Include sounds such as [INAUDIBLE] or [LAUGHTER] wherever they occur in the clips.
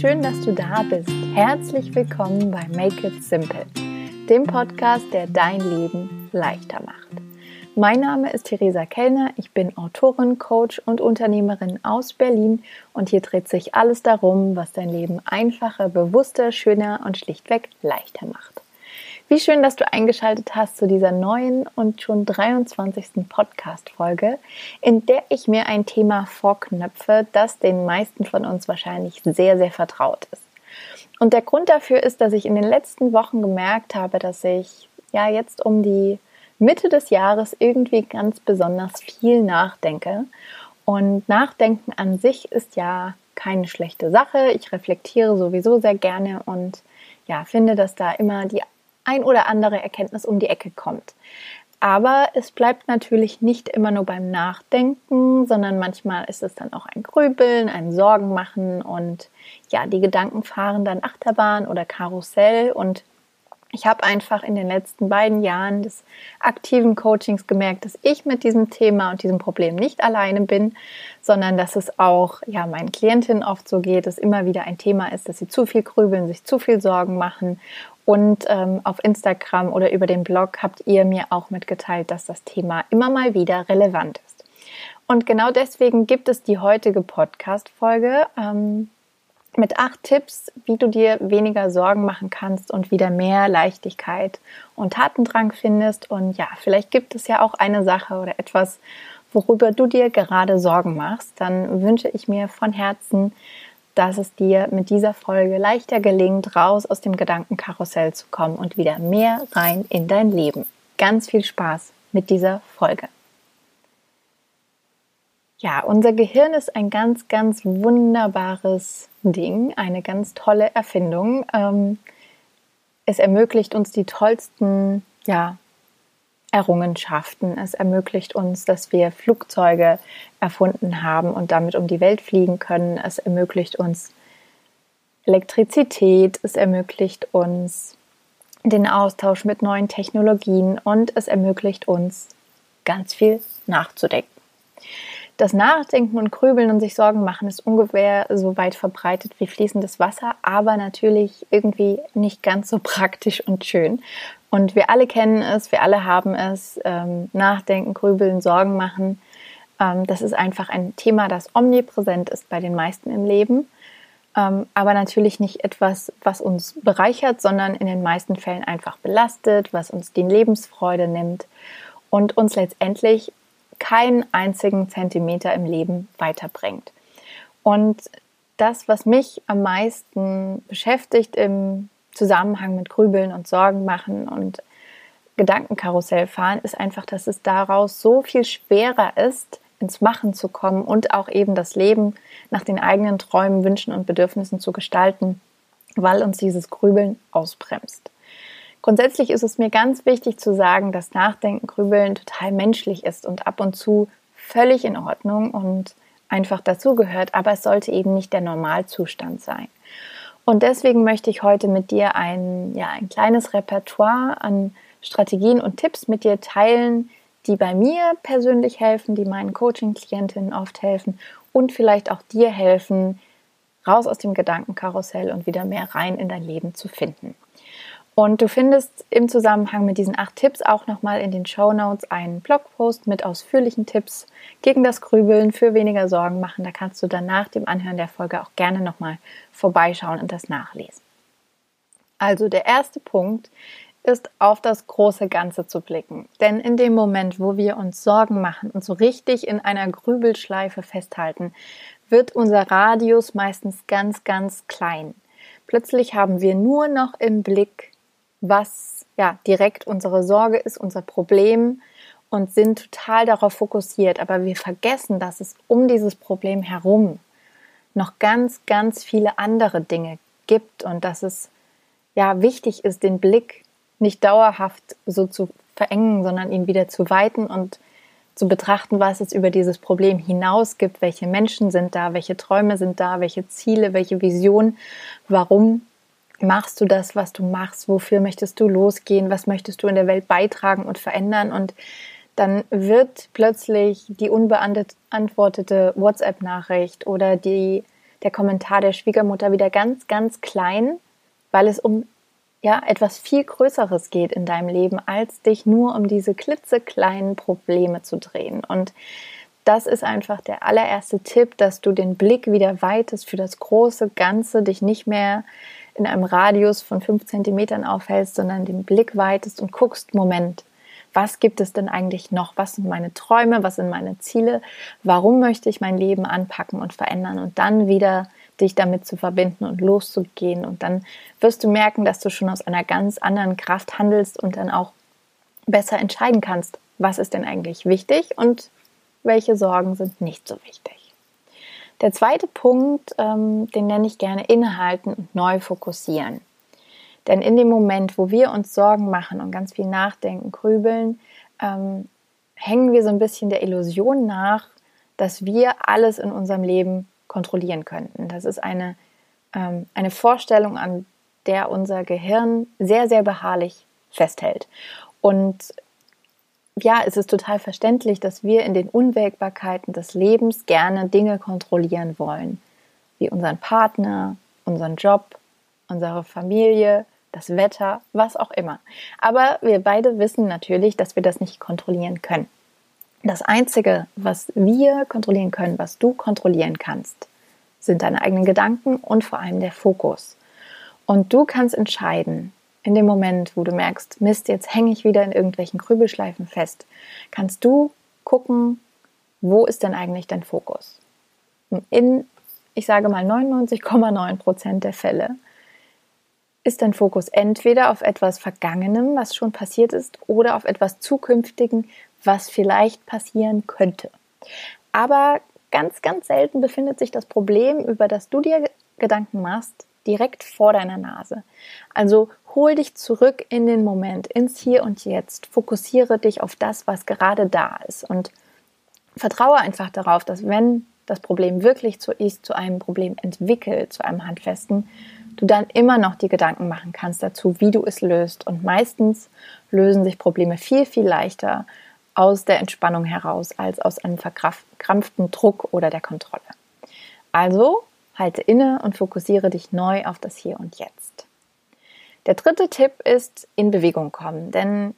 schön, dass du da bist. Herzlich willkommen bei Make It Simple, dem Podcast, der dein Leben leichter macht. Mein Name ist Theresa Kellner, ich bin Autorin, Coach und Unternehmerin aus Berlin und hier dreht sich alles darum, was dein Leben einfacher, bewusster, schöner und schlichtweg leichter macht. Wie schön, dass du eingeschaltet hast zu dieser neuen und schon 23. Podcast-Folge, in der ich mir ein Thema vorknöpfe, das den meisten von uns wahrscheinlich sehr, sehr vertraut ist. Und der Grund dafür ist, dass ich in den letzten Wochen gemerkt habe, dass ich ja jetzt um die Mitte des Jahres irgendwie ganz besonders viel nachdenke. Und Nachdenken an sich ist ja keine schlechte Sache. Ich reflektiere sowieso sehr gerne und ja, finde, dass da immer die ein oder andere Erkenntnis um die Ecke kommt. Aber es bleibt natürlich nicht immer nur beim Nachdenken, sondern manchmal ist es dann auch ein Grübeln, ein Sorgenmachen und ja, die Gedanken fahren dann Achterbahn oder Karussell und ich habe einfach in den letzten beiden Jahren des aktiven Coachings gemerkt, dass ich mit diesem Thema und diesem Problem nicht alleine bin, sondern dass es auch ja meinen Klientinnen oft so geht, dass immer wieder ein Thema ist, dass sie zu viel grübeln, sich zu viel Sorgen machen und ähm, auf Instagram oder über den Blog habt ihr mir auch mitgeteilt, dass das Thema immer mal wieder relevant ist. Und genau deswegen gibt es die heutige Podcast-Folge ähm, mit acht Tipps, wie du dir weniger Sorgen machen kannst und wieder mehr Leichtigkeit und Tatendrang findest. Und ja, vielleicht gibt es ja auch eine Sache oder etwas, worüber du dir gerade Sorgen machst. Dann wünsche ich mir von Herzen, dass es dir mit dieser Folge leichter gelingt, raus aus dem Gedankenkarussell zu kommen und wieder mehr rein in dein Leben. Ganz viel Spaß mit dieser Folge. Ja, unser Gehirn ist ein ganz, ganz wunderbares Ding, eine ganz tolle Erfindung. Ähm, es ermöglicht uns die tollsten ja, Errungenschaften. Es ermöglicht uns, dass wir Flugzeuge erfunden haben und damit um die Welt fliegen können. Es ermöglicht uns Elektrizität. Es ermöglicht uns den Austausch mit neuen Technologien und es ermöglicht uns ganz viel nachzudenken. Das Nachdenken und Grübeln und sich Sorgen machen ist ungefähr so weit verbreitet wie fließendes Wasser, aber natürlich irgendwie nicht ganz so praktisch und schön. Und wir alle kennen es, wir alle haben es. Ähm, nachdenken, grübeln, Sorgen machen. Ähm, das ist einfach ein Thema, das omnipräsent ist bei den meisten im Leben. Ähm, aber natürlich nicht etwas, was uns bereichert, sondern in den meisten Fällen einfach belastet, was uns die Lebensfreude nimmt und uns letztendlich keinen einzigen Zentimeter im Leben weiterbringt. Und das, was mich am meisten beschäftigt im Zusammenhang mit Grübeln und Sorgen machen und Gedankenkarussell fahren, ist einfach, dass es daraus so viel schwerer ist, ins Machen zu kommen und auch eben das Leben nach den eigenen Träumen, Wünschen und Bedürfnissen zu gestalten, weil uns dieses Grübeln ausbremst. Grundsätzlich ist es mir ganz wichtig zu sagen, dass Nachdenken, Grübeln total menschlich ist und ab und zu völlig in Ordnung und einfach dazugehört, aber es sollte eben nicht der Normalzustand sein. Und deswegen möchte ich heute mit dir ein, ja, ein kleines Repertoire an Strategien und Tipps mit dir teilen, die bei mir persönlich helfen, die meinen Coaching-Klientinnen oft helfen und vielleicht auch dir helfen, raus aus dem Gedankenkarussell und wieder mehr rein in dein Leben zu finden. Und du findest im Zusammenhang mit diesen acht Tipps auch nochmal in den Show Notes einen Blogpost mit ausführlichen Tipps gegen das Grübeln für weniger Sorgen machen. Da kannst du dann nach dem Anhören der Folge auch gerne nochmal vorbeischauen und das nachlesen. Also der erste Punkt ist auf das große Ganze zu blicken. Denn in dem Moment, wo wir uns Sorgen machen und so richtig in einer Grübelschleife festhalten, wird unser Radius meistens ganz, ganz klein. Plötzlich haben wir nur noch im Blick, was ja direkt unsere Sorge ist, unser Problem und sind total darauf fokussiert. Aber wir vergessen, dass es um dieses Problem herum noch ganz, ganz viele andere Dinge gibt und dass es ja wichtig ist, den Blick nicht dauerhaft so zu verengen, sondern ihn wieder zu weiten und zu betrachten, was es über dieses Problem hinaus gibt, welche Menschen sind da, welche Träume sind da, welche Ziele, welche Visionen, warum machst du das, was du machst, wofür möchtest du losgehen, was möchtest du in der Welt beitragen und verändern? Und dann wird plötzlich die unbeantwortete WhatsApp-Nachricht oder die der Kommentar der Schwiegermutter wieder ganz, ganz klein, weil es um ja, etwas viel Größeres geht in deinem Leben, als dich nur um diese klitzekleinen Probleme zu drehen. Und das ist einfach der allererste Tipp, dass du den Blick wieder weitest für das große Ganze, dich nicht mehr in einem Radius von fünf Zentimetern aufhältst, sondern den Blick weitest und guckst, Moment, was gibt es denn eigentlich noch? Was sind meine Träume? Was sind meine Ziele? Warum möchte ich mein Leben anpacken und verändern? Und dann wieder dich damit zu verbinden und loszugehen. Und dann wirst du merken, dass du schon aus einer ganz anderen Kraft handelst und dann auch besser entscheiden kannst, was ist denn eigentlich wichtig und welche Sorgen sind nicht so wichtig. Der zweite Punkt, ähm, den nenne ich gerne innehalten und neu fokussieren. Denn in dem Moment, wo wir uns Sorgen machen und ganz viel nachdenken, grübeln, ähm, hängen wir so ein bisschen der Illusion nach, dass wir alles in unserem Leben kontrollieren könnten. Das ist eine, ähm, eine Vorstellung, an der unser Gehirn sehr, sehr beharrlich festhält. Und ja, es ist total verständlich, dass wir in den Unwägbarkeiten des Lebens gerne Dinge kontrollieren wollen, wie unseren Partner, unseren Job, unsere Familie, das Wetter, was auch immer. Aber wir beide wissen natürlich, dass wir das nicht kontrollieren können. Das Einzige, was wir kontrollieren können, was du kontrollieren kannst, sind deine eigenen Gedanken und vor allem der Fokus. Und du kannst entscheiden, in dem Moment, wo du merkst, Mist, jetzt hänge ich wieder in irgendwelchen Grübelschleifen fest, kannst du gucken, wo ist denn eigentlich dein Fokus? In, ich sage mal, 99,9 Prozent der Fälle ist dein Fokus entweder auf etwas Vergangenem, was schon passiert ist, oder auf etwas Zukünftigen, was vielleicht passieren könnte. Aber ganz, ganz selten befindet sich das Problem, über das du dir Gedanken machst, direkt vor deiner Nase. Also hol dich zurück in den Moment, ins Hier und Jetzt. Fokussiere dich auf das, was gerade da ist und vertraue einfach darauf, dass wenn das Problem wirklich zu ist, zu einem Problem entwickelt, zu einem handfesten, du dann immer noch die Gedanken machen kannst dazu, wie du es löst. Und meistens lösen sich Probleme viel, viel leichter aus der Entspannung heraus als aus einem verkrampften Druck oder der Kontrolle. Also halte inne und fokussiere dich neu auf das Hier und Jetzt. Der dritte Tipp ist in Bewegung kommen, denn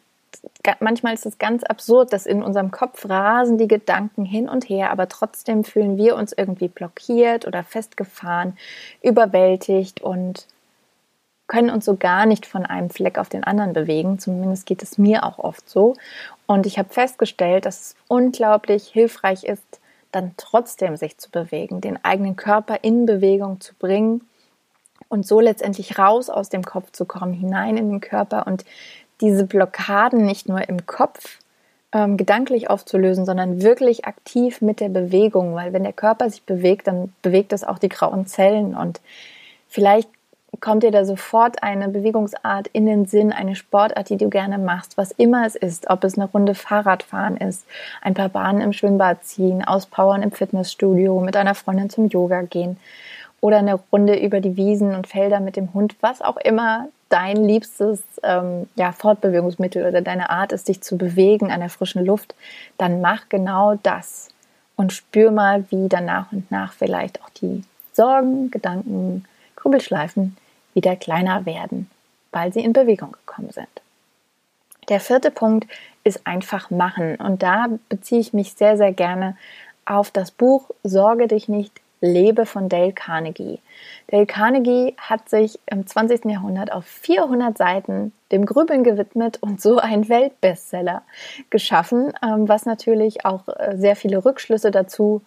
manchmal ist es ganz absurd, dass in unserem Kopf rasen die Gedanken hin und her, aber trotzdem fühlen wir uns irgendwie blockiert oder festgefahren, überwältigt und können uns so gar nicht von einem Fleck auf den anderen bewegen. Zumindest geht es mir auch oft so. Und ich habe festgestellt, dass es unglaublich hilfreich ist, dann trotzdem sich zu bewegen, den eigenen Körper in Bewegung zu bringen und so letztendlich raus aus dem Kopf zu kommen, hinein in den Körper und diese Blockaden nicht nur im Kopf ähm, gedanklich aufzulösen, sondern wirklich aktiv mit der Bewegung, weil wenn der Körper sich bewegt, dann bewegt es auch die grauen Zellen und vielleicht kommt dir da sofort eine Bewegungsart in den Sinn, eine Sportart, die du gerne machst, was immer es ist, ob es eine Runde Fahrradfahren ist, ein paar Bahnen im Schwimmbad ziehen, auspowern im Fitnessstudio, mit einer Freundin zum Yoga gehen oder eine Runde über die Wiesen und Felder mit dem Hund, was auch immer dein liebstes ähm, ja, Fortbewegungsmittel oder deine Art ist, dich zu bewegen an der frischen Luft, dann mach genau das und spür mal, wie dann nach und nach vielleicht auch die Sorgen, Gedanken, Grübelschleifen wieder kleiner werden, weil sie in Bewegung gekommen sind. Der vierte Punkt ist einfach machen und da beziehe ich mich sehr, sehr gerne auf das Buch Sorge dich nicht, Lebe von Dale Carnegie. Dale Carnegie hat sich im 20. Jahrhundert auf 400 Seiten dem Grübeln gewidmet und so einen Weltbestseller geschaffen, ähm, was natürlich auch äh, sehr viele Rückschlüsse dazu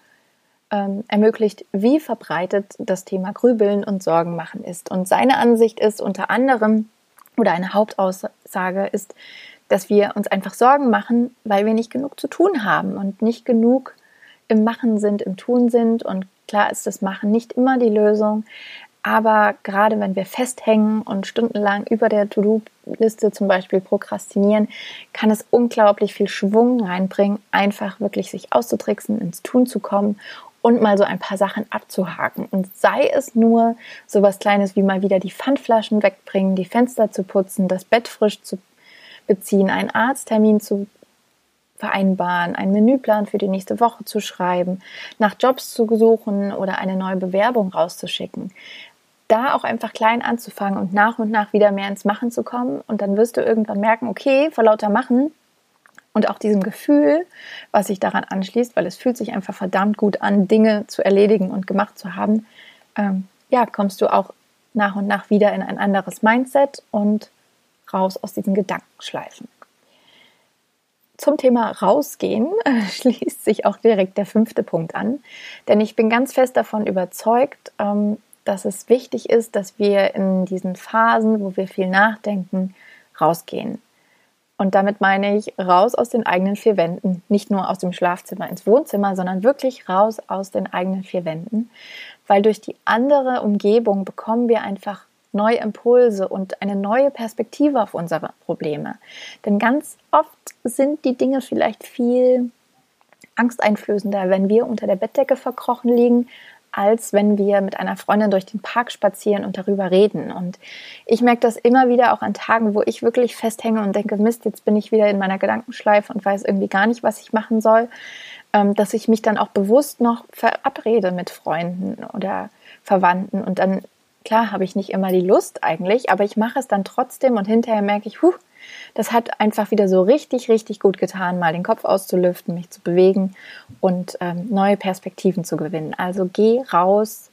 ähm, ermöglicht, wie verbreitet das Thema Grübeln und Sorgen machen ist. Und seine Ansicht ist unter anderem, oder eine Hauptaussage ist, dass wir uns einfach Sorgen machen, weil wir nicht genug zu tun haben und nicht genug im Machen sind, im Tun sind und Klar ist das Machen nicht immer die Lösung, aber gerade wenn wir festhängen und stundenlang über der To-Do-Liste zum Beispiel prokrastinieren, kann es unglaublich viel Schwung reinbringen, einfach wirklich sich auszutricksen, ins Tun zu kommen und mal so ein paar Sachen abzuhaken. Und sei es nur so was Kleines wie mal wieder die Pfandflaschen wegbringen, die Fenster zu putzen, das Bett frisch zu beziehen, einen Arzttermin zu vereinbaren, einen Menüplan für die nächste Woche zu schreiben, nach Jobs zu suchen oder eine neue Bewerbung rauszuschicken. Da auch einfach klein anzufangen und nach und nach wieder mehr ins Machen zu kommen. Und dann wirst du irgendwann merken, okay, vor lauter Machen und auch diesem Gefühl, was sich daran anschließt, weil es fühlt sich einfach verdammt gut an, Dinge zu erledigen und gemacht zu haben, ähm, ja, kommst du auch nach und nach wieder in ein anderes Mindset und raus aus diesen Gedankenschleifen. Zum Thema rausgehen [LAUGHS] äh, schließt sich auch direkt der fünfte Punkt an, denn ich bin ganz fest davon überzeugt, ähm, dass es wichtig ist, dass wir in diesen Phasen, wo wir viel nachdenken, rausgehen. Und damit meine ich raus aus den eigenen vier Wänden, nicht nur aus dem Schlafzimmer ins Wohnzimmer, sondern wirklich raus aus den eigenen vier Wänden, weil durch die andere Umgebung bekommen wir einfach neue Impulse und eine neue Perspektive auf unsere Probleme. Denn ganz oft sind die Dinge vielleicht viel angsteinflößender, wenn wir unter der Bettdecke verkrochen liegen, als wenn wir mit einer Freundin durch den Park spazieren und darüber reden. Und ich merke das immer wieder auch an Tagen, wo ich wirklich festhänge und denke, Mist, jetzt bin ich wieder in meiner Gedankenschleife und weiß irgendwie gar nicht, was ich machen soll, ähm, dass ich mich dann auch bewusst noch verabrede mit Freunden oder Verwandten und dann Klar habe ich nicht immer die Lust eigentlich, aber ich mache es dann trotzdem und hinterher merke ich, huh, das hat einfach wieder so richtig, richtig gut getan, mal den Kopf auszulüften, mich zu bewegen und ähm, neue Perspektiven zu gewinnen. Also geh raus,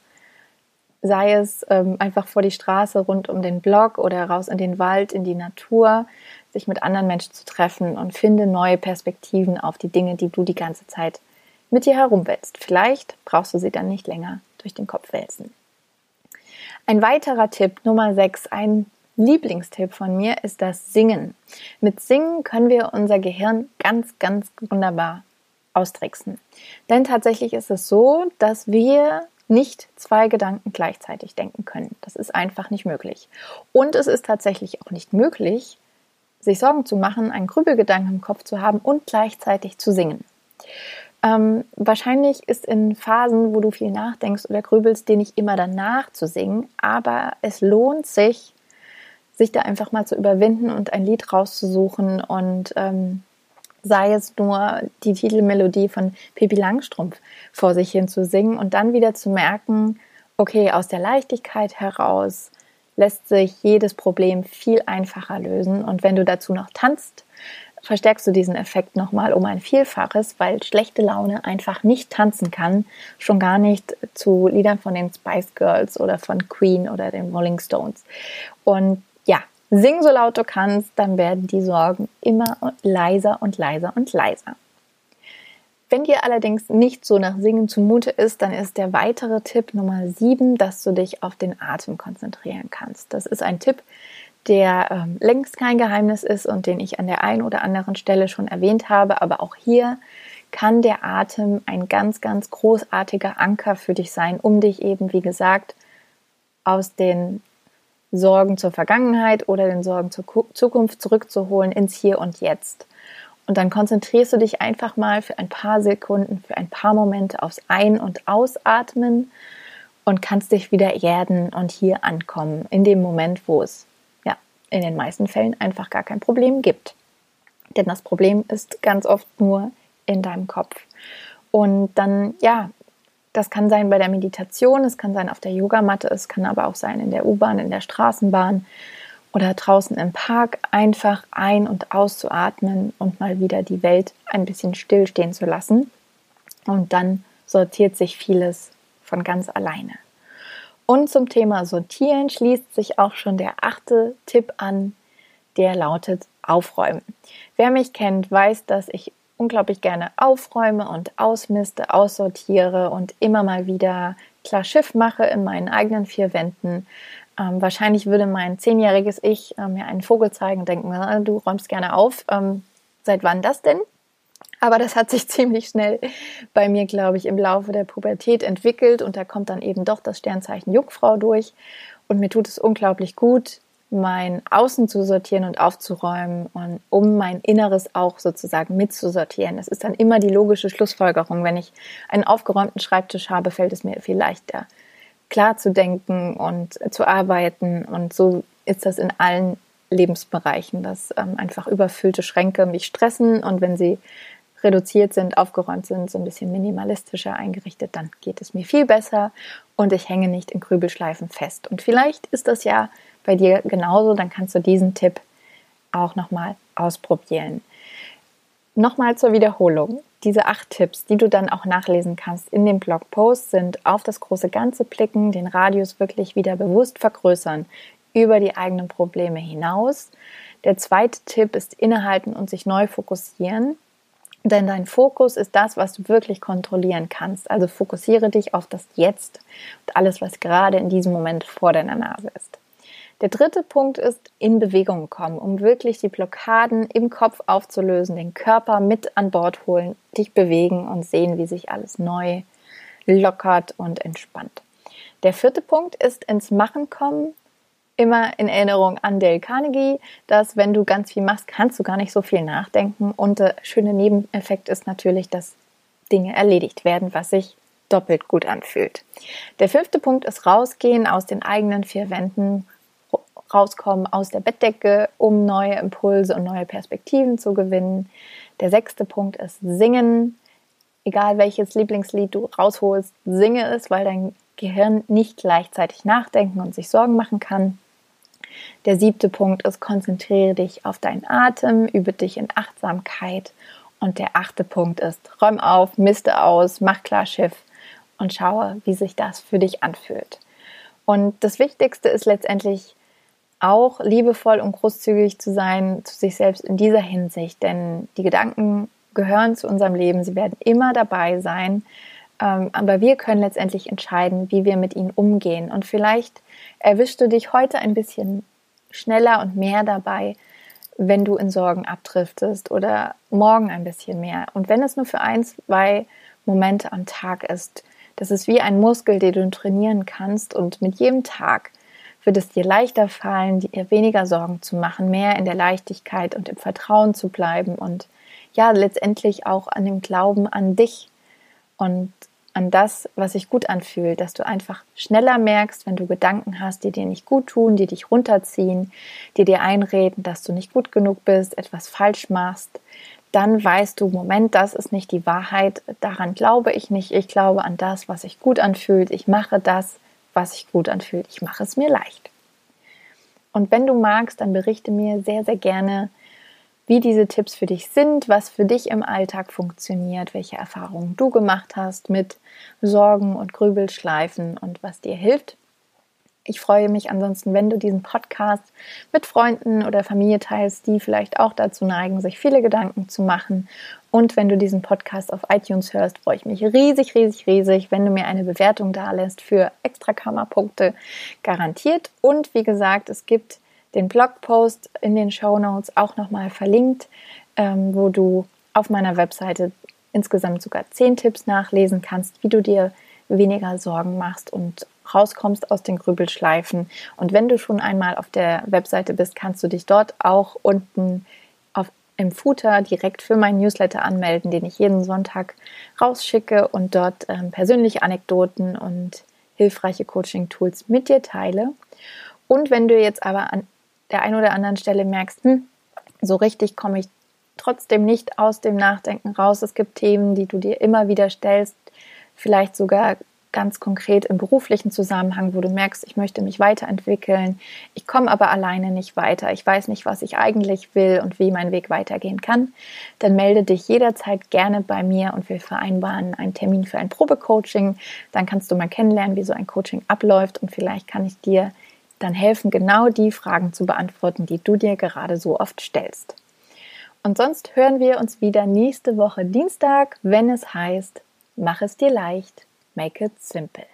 sei es ähm, einfach vor die Straße rund um den Block oder raus in den Wald, in die Natur, sich mit anderen Menschen zu treffen und finde neue Perspektiven auf die Dinge, die du die ganze Zeit mit dir herumwälzt. Vielleicht brauchst du sie dann nicht länger durch den Kopf wälzen. Ein weiterer Tipp, Nummer 6, ein Lieblingstipp von mir ist das Singen. Mit Singen können wir unser Gehirn ganz, ganz wunderbar austricksen. Denn tatsächlich ist es so, dass wir nicht zwei Gedanken gleichzeitig denken können. Das ist einfach nicht möglich. Und es ist tatsächlich auch nicht möglich, sich Sorgen zu machen, einen Grübelgedanken im Kopf zu haben und gleichzeitig zu singen. Ähm, wahrscheinlich ist in Phasen, wo du viel nachdenkst oder grübelst, dir nicht immer danach zu singen, aber es lohnt sich, sich da einfach mal zu überwinden und ein Lied rauszusuchen und ähm, sei es nur die Titelmelodie von Pippi Langstrumpf vor sich hin zu singen und dann wieder zu merken, okay, aus der Leichtigkeit heraus lässt sich jedes Problem viel einfacher lösen. Und wenn du dazu noch tanzt, verstärkst du diesen Effekt nochmal um ein Vielfaches, weil schlechte Laune einfach nicht tanzen kann, schon gar nicht zu Liedern von den Spice Girls oder von Queen oder den Rolling Stones. Und ja, sing so laut du kannst, dann werden die Sorgen immer leiser und leiser und leiser. Wenn dir allerdings nicht so nach Singen zumute ist, dann ist der weitere Tipp Nummer 7, dass du dich auf den Atem konzentrieren kannst. Das ist ein Tipp, der ähm, längst kein Geheimnis ist und den ich an der einen oder anderen Stelle schon erwähnt habe. Aber auch hier kann der Atem ein ganz, ganz großartiger Anker für dich sein, um dich eben, wie gesagt, aus den Sorgen zur Vergangenheit oder den Sorgen zur Zukunft zurückzuholen ins Hier und Jetzt. Und dann konzentrierst du dich einfach mal für ein paar Sekunden, für ein paar Momente aufs Ein- und Ausatmen und kannst dich wieder erden und hier ankommen, in dem Moment, wo es in den meisten Fällen einfach gar kein Problem gibt. Denn das Problem ist ganz oft nur in deinem Kopf. Und dann, ja, das kann sein bei der Meditation, es kann sein auf der Yogamatte, es kann aber auch sein in der U-Bahn, in der Straßenbahn oder draußen im Park, einfach ein- und auszuatmen und mal wieder die Welt ein bisschen stillstehen zu lassen. Und dann sortiert sich vieles von ganz alleine. Und zum Thema Sortieren schließt sich auch schon der achte Tipp an, der lautet Aufräumen. Wer mich kennt, weiß, dass ich unglaublich gerne aufräume und ausmiste, aussortiere und immer mal wieder klar Schiff mache in meinen eigenen vier Wänden. Ähm, wahrscheinlich würde mein zehnjähriges Ich äh, mir einen Vogel zeigen und denken, du räumst gerne auf. Ähm, seit wann das denn? Aber das hat sich [LAUGHS] ziemlich schnell bei mir, glaube ich, im Laufe der Pubertät entwickelt und da kommt dann eben doch das Sternzeichen Jungfrau durch. Und mir tut es unglaublich gut, mein Außen zu sortieren und aufzuräumen und um mein Inneres auch sozusagen mitzusortieren. Das ist dann immer die logische Schlussfolgerung. Wenn ich einen aufgeräumten Schreibtisch habe, fällt es mir viel leichter, klar zu denken und zu arbeiten. Und so ist das in allen Lebensbereichen, dass ähm, einfach überfüllte Schränke mich stressen und wenn sie reduziert sind, aufgeräumt sind, so ein bisschen minimalistischer eingerichtet, dann geht es mir viel besser und ich hänge nicht in Grübelschleifen fest. Und vielleicht ist das ja bei dir genauso, dann kannst du diesen Tipp auch nochmal ausprobieren. Nochmal zur Wiederholung. Diese acht Tipps, die du dann auch nachlesen kannst in dem Blogpost, sind auf das große Ganze blicken, den Radius wirklich wieder bewusst vergrößern, über die eigenen Probleme hinaus. Der zweite Tipp ist innehalten und sich neu fokussieren. Denn dein Fokus ist das, was du wirklich kontrollieren kannst. Also fokussiere dich auf das Jetzt und alles, was gerade in diesem Moment vor deiner Nase ist. Der dritte Punkt ist in Bewegung kommen, um wirklich die Blockaden im Kopf aufzulösen, den Körper mit an Bord holen, dich bewegen und sehen, wie sich alles neu lockert und entspannt. Der vierte Punkt ist ins Machen kommen, immer in Erinnerung an Dale Carnegie, dass wenn du ganz viel machst, kannst du gar nicht so viel nachdenken. Und der schöne Nebeneffekt ist natürlich, dass Dinge erledigt werden, was sich doppelt gut anfühlt. Der fünfte Punkt ist rausgehen aus den eigenen vier Wänden, rauskommen aus der Bettdecke, um neue Impulse und neue Perspektiven zu gewinnen. Der sechste Punkt ist singen. Egal welches Lieblingslied du rausholst, singe es, weil dein Gehirn nicht gleichzeitig nachdenken und sich Sorgen machen kann. Der siebte Punkt ist, konzentriere dich auf deinen Atem, übe dich in Achtsamkeit. Und der achte Punkt ist, räum auf, miste aus, mach klar Schiff und schaue, wie sich das für dich anfühlt. Und das Wichtigste ist letztendlich auch liebevoll und großzügig zu sein zu sich selbst in dieser Hinsicht, denn die Gedanken gehören zu unserem Leben, sie werden immer dabei sein, aber wir können letztendlich entscheiden, wie wir mit ihnen umgehen. Und vielleicht erwischst du dich heute ein bisschen schneller und mehr dabei, wenn du in Sorgen abdriftest oder morgen ein bisschen mehr. Und wenn es nur für ein, zwei Momente am Tag ist, das ist wie ein Muskel, den du trainieren kannst und mit jedem Tag wird es dir leichter fallen, dir weniger Sorgen zu machen, mehr in der Leichtigkeit und im Vertrauen zu bleiben und ja, letztendlich auch an dem Glauben an dich und an das, was sich gut anfühlt, dass du einfach schneller merkst, wenn du Gedanken hast, die dir nicht gut tun, die dich runterziehen, die dir einreden, dass du nicht gut genug bist, etwas falsch machst, dann weißt du, Moment, das ist nicht die Wahrheit, daran glaube ich nicht, ich glaube an das, was sich gut anfühlt, ich mache das, was sich gut anfühlt, ich mache es mir leicht. Und wenn du magst, dann berichte mir sehr, sehr gerne, wie diese Tipps für dich sind, was für dich im Alltag funktioniert, welche Erfahrungen du gemacht hast mit Sorgen und Grübelschleifen und was dir hilft. Ich freue mich ansonsten, wenn du diesen Podcast mit Freunden oder Familie teilst, die vielleicht auch dazu neigen, sich viele Gedanken zu machen. Und wenn du diesen Podcast auf iTunes hörst, freue ich mich riesig, riesig, riesig, wenn du mir eine Bewertung da lässt für extra Kammerpunkte garantiert. Und wie gesagt, es gibt den Blogpost in den Show Notes auch nochmal verlinkt, ähm, wo du auf meiner Webseite insgesamt sogar zehn Tipps nachlesen kannst, wie du dir weniger Sorgen machst und rauskommst aus den Grübelschleifen. Und wenn du schon einmal auf der Webseite bist, kannst du dich dort auch unten auf, im Footer direkt für meinen Newsletter anmelden, den ich jeden Sonntag rausschicke und dort ähm, persönliche Anekdoten und hilfreiche Coaching-Tools mit dir teile. Und wenn du jetzt aber an der einen oder anderen Stelle merkst, hm, so richtig komme ich trotzdem nicht aus dem Nachdenken raus. Es gibt Themen, die du dir immer wieder stellst, vielleicht sogar ganz konkret im beruflichen Zusammenhang, wo du merkst, ich möchte mich weiterentwickeln, ich komme aber alleine nicht weiter, ich weiß nicht, was ich eigentlich will und wie mein Weg weitergehen kann, dann melde dich jederzeit gerne bei mir und wir vereinbaren einen Termin für ein Probecoaching. Dann kannst du mal kennenlernen, wie so ein Coaching abläuft und vielleicht kann ich dir dann helfen, genau die Fragen zu beantworten, die du dir gerade so oft stellst. Und sonst hören wir uns wieder nächste Woche Dienstag, wenn es heißt, mach es dir leicht, make it simple.